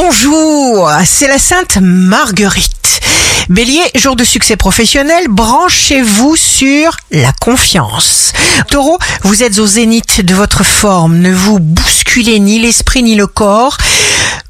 bonjour, c'est la Sainte Marguerite. Bélier, jour de succès professionnel, branchez-vous sur la confiance. Taureau, vous êtes au zénith de votre forme, ne vous bousculez ni l'esprit ni le corps,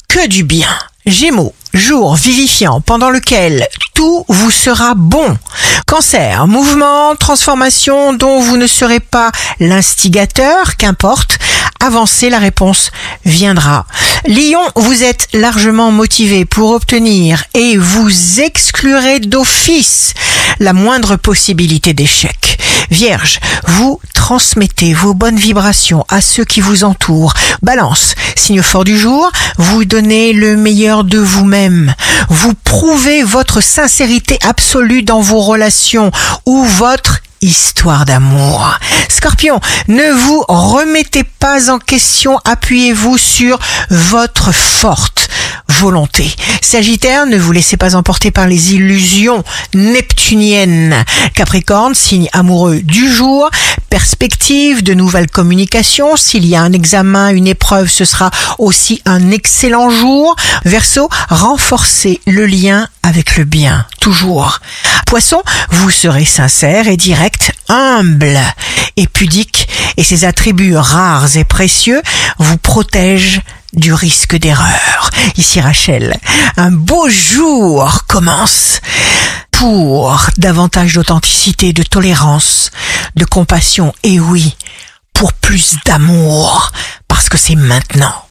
que du bien. Gémeaux, jour vivifiant pendant lequel tout vous sera bon. Cancer, mouvement, transformation dont vous ne serez pas l'instigateur, qu'importe, avancez, la réponse viendra. Lion, vous êtes largement motivé pour obtenir et vous exclurez d'office la moindre possibilité d'échec. Vierge, vous transmettez vos bonnes vibrations à ceux qui vous entourent. Balance, signe fort du jour, vous donnez le meilleur de vous-même. Vous prouvez votre sincérité absolue dans vos relations ou votre histoire d'amour. Scorpion, ne vous remettez pas en question, appuyez-vous sur votre forte volonté. Sagittaire, ne vous laissez pas emporter par les illusions neptuniennes. Capricorne, signe amoureux du jour, perspective de nouvelles communications. S'il y a un examen, une épreuve, ce sera aussi un excellent jour. Verseau, renforcez le lien avec le bien, toujours. Poisson, vous serez sincère et direct, humble et pudique, et ces attributs rares et précieux vous protègent du risque d'erreur. Ici Rachel, un beau jour commence pour davantage d'authenticité, de tolérance, de compassion et oui, pour plus d'amour, parce que c'est maintenant.